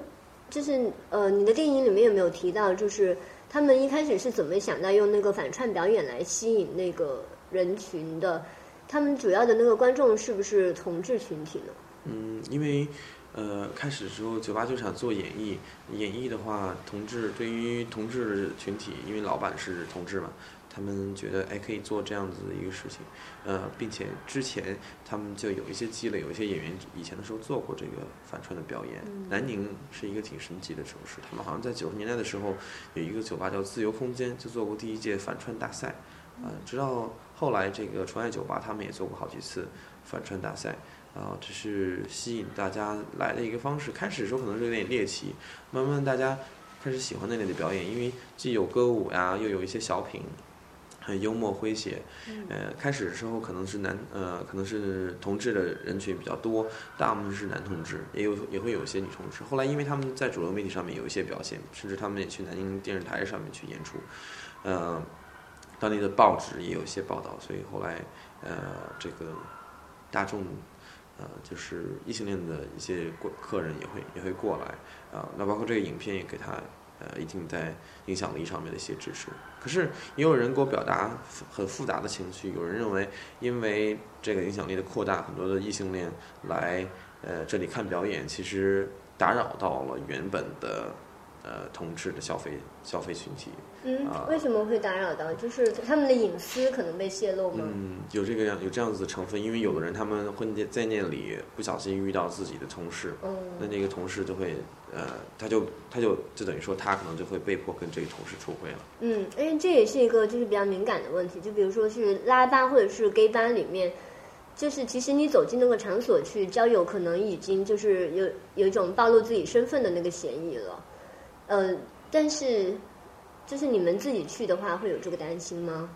就是呃，你的电影里面有没有提到，就是他们一开始是怎么想到用那个反串表演来吸引那个人群的？他们主要的那个观众是不是同志群体呢？嗯，因为呃，开始的时候酒吧就想做演绎，演绎的话，同志对于同志群体，因为老板是同志嘛，他们觉得哎可以做这样子的一个事情，呃，并且之前他们就有一些积累，有一些演员以前的时候做过这个反串的表演。南宁是一个挺神奇的城市，他们好像在九十年代的时候有一个酒吧叫自由空间，就做过第一届反串大赛，啊、直到后来这个纯爱酒吧他们也做过好几次反串大赛。啊，这是吸引大家来的一个方式。开始的时候可能是有点猎奇，慢慢大家开始喜欢那类的表演，因为既有歌舞呀，又有一些小品，很幽默诙谐。呃，开始的时候可能是男呃，可能是同志的人群比较多，大部分是男同志，也有也会有一些女同志。后来因为他们在主流媒体上面有一些表现，甚至他们也去南京电视台上面去演出，呃，当地的报纸也有一些报道，所以后来呃，这个大众。呃，就是异性恋的一些过客人也会也会过来啊、那包括这个影片也给他呃一定在影响力上面的一些支持。可是也有人给我表达很复杂的情绪，有人认为因为这个影响力的扩大，很多的异性恋来呃这里看表演，其实打扰到了原本的呃同志的消费消费群体。嗯啊，为什么会打扰到？就是他们的隐私可能被泄露吗？嗯，有这个样有这样子的成分，因为有的人他们会在在那里不小心遇到自己的同事，嗯那那个同事就会呃，他就他就就等于说他可能就会被迫跟这个同事出轨了。嗯，因为这也是一个就是比较敏感的问题，就比如说是拉吧或者是 gay 班里面，就是其实你走进那个场所去交友，可能已经就是有有一种暴露自己身份的那个嫌疑了。呃，但是就是你们自己去的话，会有这个担心吗？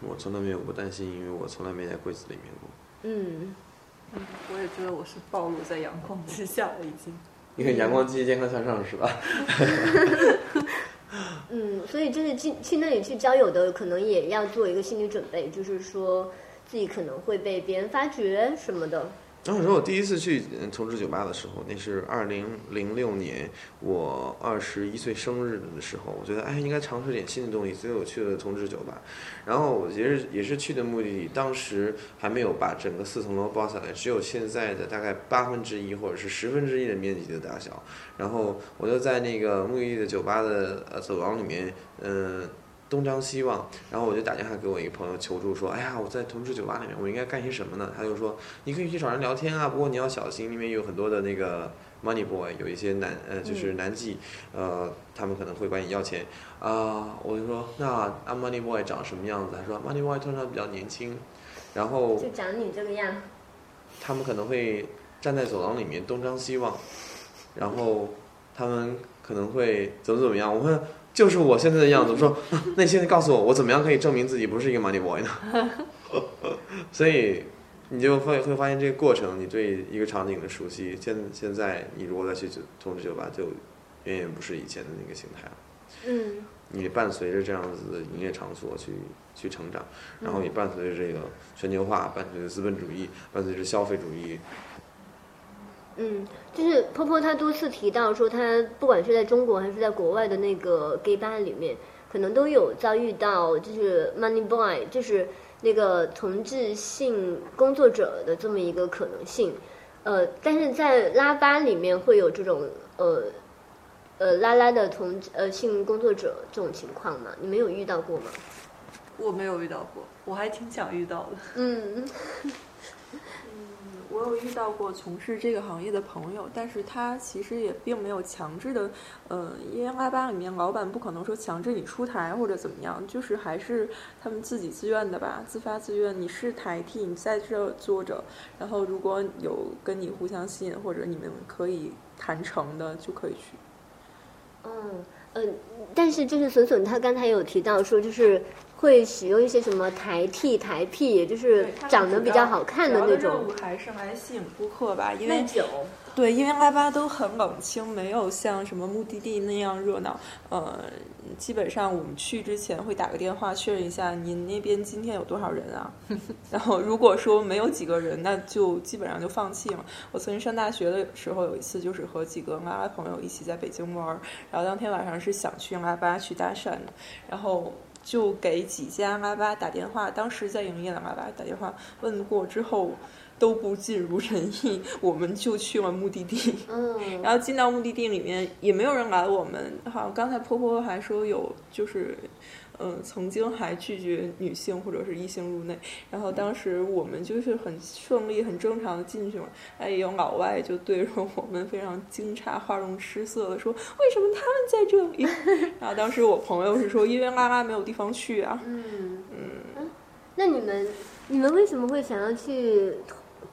我从来没有过担心，因为我从来没在柜子里面过。嗯，嗯，我也觉得我是暴露在阳光之下了，已经。因为阳光积极健康向上是吧？[LAUGHS] [LAUGHS] 嗯，所以就是去去那里去交友的，可能也要做一个心理准备，就是说自己可能会被别人发觉什么的。然后说我第一次去同志酒吧的时候，那是二零零六年我二十一岁生日的时候，我觉得哎应该尝试点新的东西，所以我去了同志酒吧。然后我也是也是去的目的地，当时还没有把整个四层楼包下来，只有现在的大概八分之一或者是十分之一的面积的大小。然后我就在那个目的地的酒吧的呃走廊里面，嗯、东张西望，然后我就打电话给我一个朋友求助说，哎呀，我在同志酒吧里面，我应该干些什么呢？他就说，你可以去找人聊天啊，不过你要小心，里面有很多的那个 money boy，有一些男呃就是男妓，呃，他们可能会管你要钱啊、我就说，那啊 money boy 长什么样子？他说 money boy 通常比较年轻，然后就长你这个样，他们可能会站在走廊里面东张西望，然后他们可能会怎么怎么样。我问，就是我现在的样子。我说，啊 [LAUGHS] 那你现在告诉我，我怎么样可以证明自己不是一个 money boy 呢？[LAUGHS] 所以你就会会发现这个过程，你对一个场景的熟悉，现现在你如果再去酒同志酒吧，就远远不是以前的那个形态了。嗯你伴随着这样子的营业场所去去成长，然后也伴随着这个全球化，伴随着资本主义，伴随着消费主义，嗯，就是坡坡他多次提到说，他不管是在中国还是在国外的那个 gay 吧里面，可能都有遭遇到就是 money boy，就是那个同志性工作者的这么一个可能性。呃，但是在拉巴里面会有这种呃呃拉拉的同呃性工作者这种情况吗？你们有遇到过吗？我没有遇到过，我还挺想遇到的。嗯我有遇到过从事这个行业的朋友，但是他其实也并没有强制的，呃，因为拉吧里面老板不可能说强制你出台或者怎么样，就是还是他们自己自愿的吧，自发自愿。你是台替，你在这坐着，然后如果有跟你互相吸引或者你们可以谈成的，就可以去。嗯嗯，但是就是笋笋他刚才有提到说，就是会使用一些什么台替、台也就是长得比较好看的那种务还是来吸引顾客吧，因为酒。对，因为拉巴都很冷清，没有像什么目的地那样热闹。呃，基本上我们去之前会打个电话确认一下您那边今天有多少人啊。[LAUGHS] 然后如果说没有几个人，那就基本上就放弃了。我曾经上大学的时候有一次就是和几个拉巴朋友一起在北京玩儿，然后当天晚上是想去拉巴去搭讪的，然后。就给几家拉巴打电话，当时在营业的拉巴打电话问过之后，都不尽如人意，我们就去了目的地。嗯，[LAUGHS] 然后进到目的地里面，也没有人拦我们。好像刚才婆婆还说有，就是，嗯、曾经还拒绝女性或者是异性入内。然后当时我们就是很顺利、很正常的进去了。哎，有老外就对着我们非常惊诧、花容失色的说：“为什么他们在这里？” [LAUGHS] 然后当时我朋友是说：“因为拉拉没有地方去啊。”嗯嗯，那你们你们为什么会想要去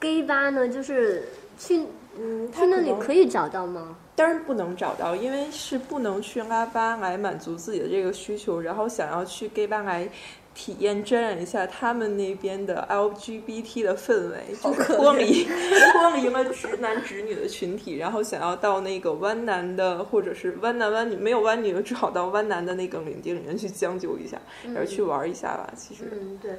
gay 吧呢？就是去嗯，去那里可以找到吗？当然不能找到，因为是不能去拉吧来满足自己的这个需求，然后想要去 gay 吧来体验沾染一下他们那边的 LGBT 的氛围，就是脱离 [LAUGHS] 脱离了直男直女的群体，然后想要到那个弯男的或者是弯男弯女没有弯女的，只好到弯男的那个领地里面去将就一下，然后去玩一下吧。其实，嗯，对。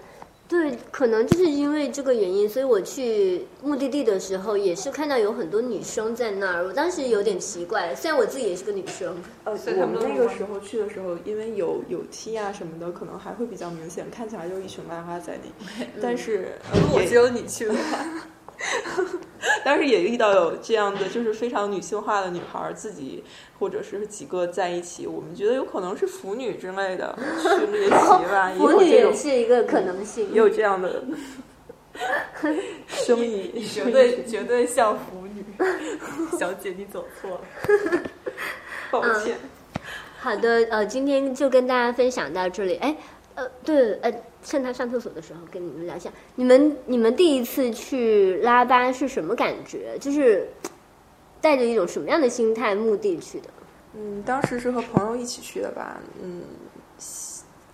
对，可能就是因为这个原因，所以我去目的地的时候也是看到有很多女生在那儿。我当时有点奇怪，虽然我自己也是个女生。呃，所以他我们那个时候去的时候，因为有有梯啊什么的，可能还会比较明显，看起来就是一群娃娃在那。但是，如果只有你去的话，[LAUGHS] 但是也遇到有这样的，就是非常女性化的女孩儿自己或者是几个在一起，我们觉得有可能是腐女之类的去猎 [LAUGHS] 奇吧，腐女也有这种是一个可能性。也有这样的 [LAUGHS] 生意，绝对绝对像腐女。小姐，你走错了。抱歉。好的，呃，今天就跟大家分享到这里。哎，呃，对，呃，趁他上厕所的时候跟你们聊一下，你们你们第一次去拉巴是什么感觉？就是带着一种什么样的心态、目的去的？嗯，当时是和朋友一起去的吧，嗯，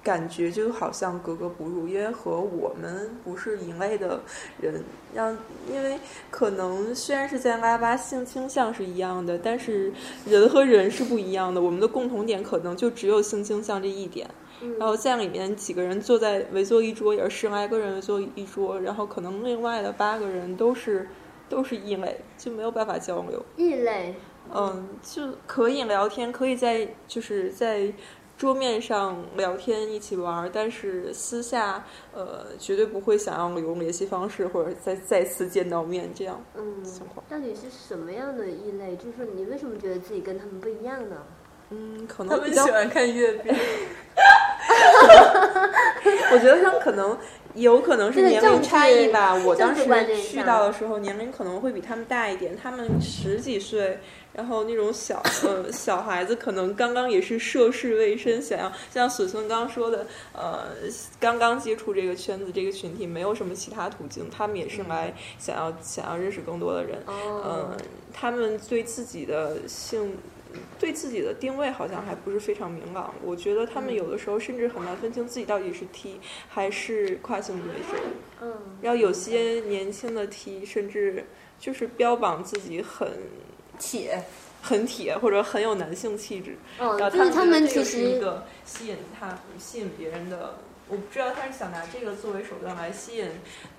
感觉就好像格格不入，因为和我们不是一类的人，让因为可能虽然是在拉巴性倾向是一样的，但是人和人是不一样的，我们的共同点可能就只有性倾向这一点。然后在里面几个人坐在围坐一桌，也是十来个人围坐一桌，然后可能另外的八个人都是都是异类，就没有办法交流。异类，嗯，就可以聊天，可以在就是在桌面上聊天一起玩儿，但是私下呃绝对不会想要留联系方式或者再再次见到面这样嗯情况。到底是什么样的异类？就是你为什么觉得自己跟他们不一样呢？嗯，可能比较们喜欢看阅兵，[LAUGHS] 我觉得他们可能有可能是年龄差异吧。我当时去到的时候，年龄可能会比他们大一点，他们十几岁。然后那种小呃小孩子可能刚刚也是涉世未深，想要像孙孙刚说的，呃，刚刚接触这个圈子这个群体，没有什么其他途径，他们也是来想要想要认识更多的人。哦嗯，他们对自己的性，对自己的定位好像还不是非常明朗。我觉得他们有的时候甚至很难分清自己到底是 T 还是跨性别者。嗯，然后有些年轻的 T 甚至就是标榜自己很铁，很铁或者很有男性气质，哦，然后就是他们其是一个吸引他吸引别人的。我不知道他是想拿这个作为手段来吸引，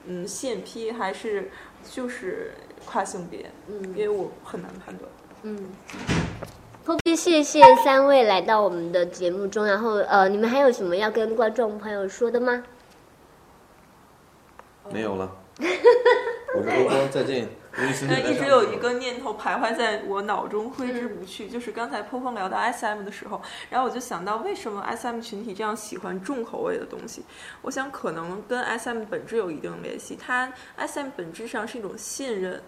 嗯，吸引 P 还是就是跨性别，嗯因为我很难判断。嗯。特别谢谢三位来到我们的节目中，然后呃，你们还有什么要跟观众朋友说的吗？没有了。[LAUGHS] 我是波波，再见。刘律师但一直有一个念头徘徊在我脑中挥之不去，就是刚才峰峰聊到 SM 的时候，然后我就想到为什么 SM 群体这样喜欢重口味的东西？我想可能跟 SM 本质有一定联系，它 SM 本质上是一种信任。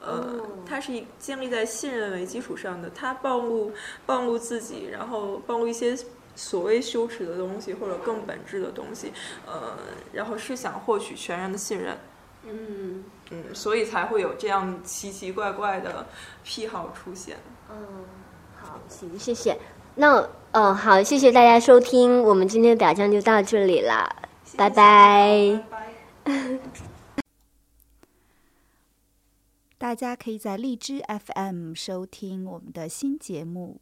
呃，它是以建立在信任为基础上的，他暴露暴露自己，然后暴露一些所谓羞耻的东西或者更本质的东西，呃，然后是想获取全然的信任。嗯嗯，所以才会有这样奇奇怪怪的癖好出现。嗯，好，行，谢谢。那呃好，谢谢大家收听，我们今天的表象就到这里了，拜拜。[LAUGHS] 大家可以在荔枝 FM 收听我们的新节目。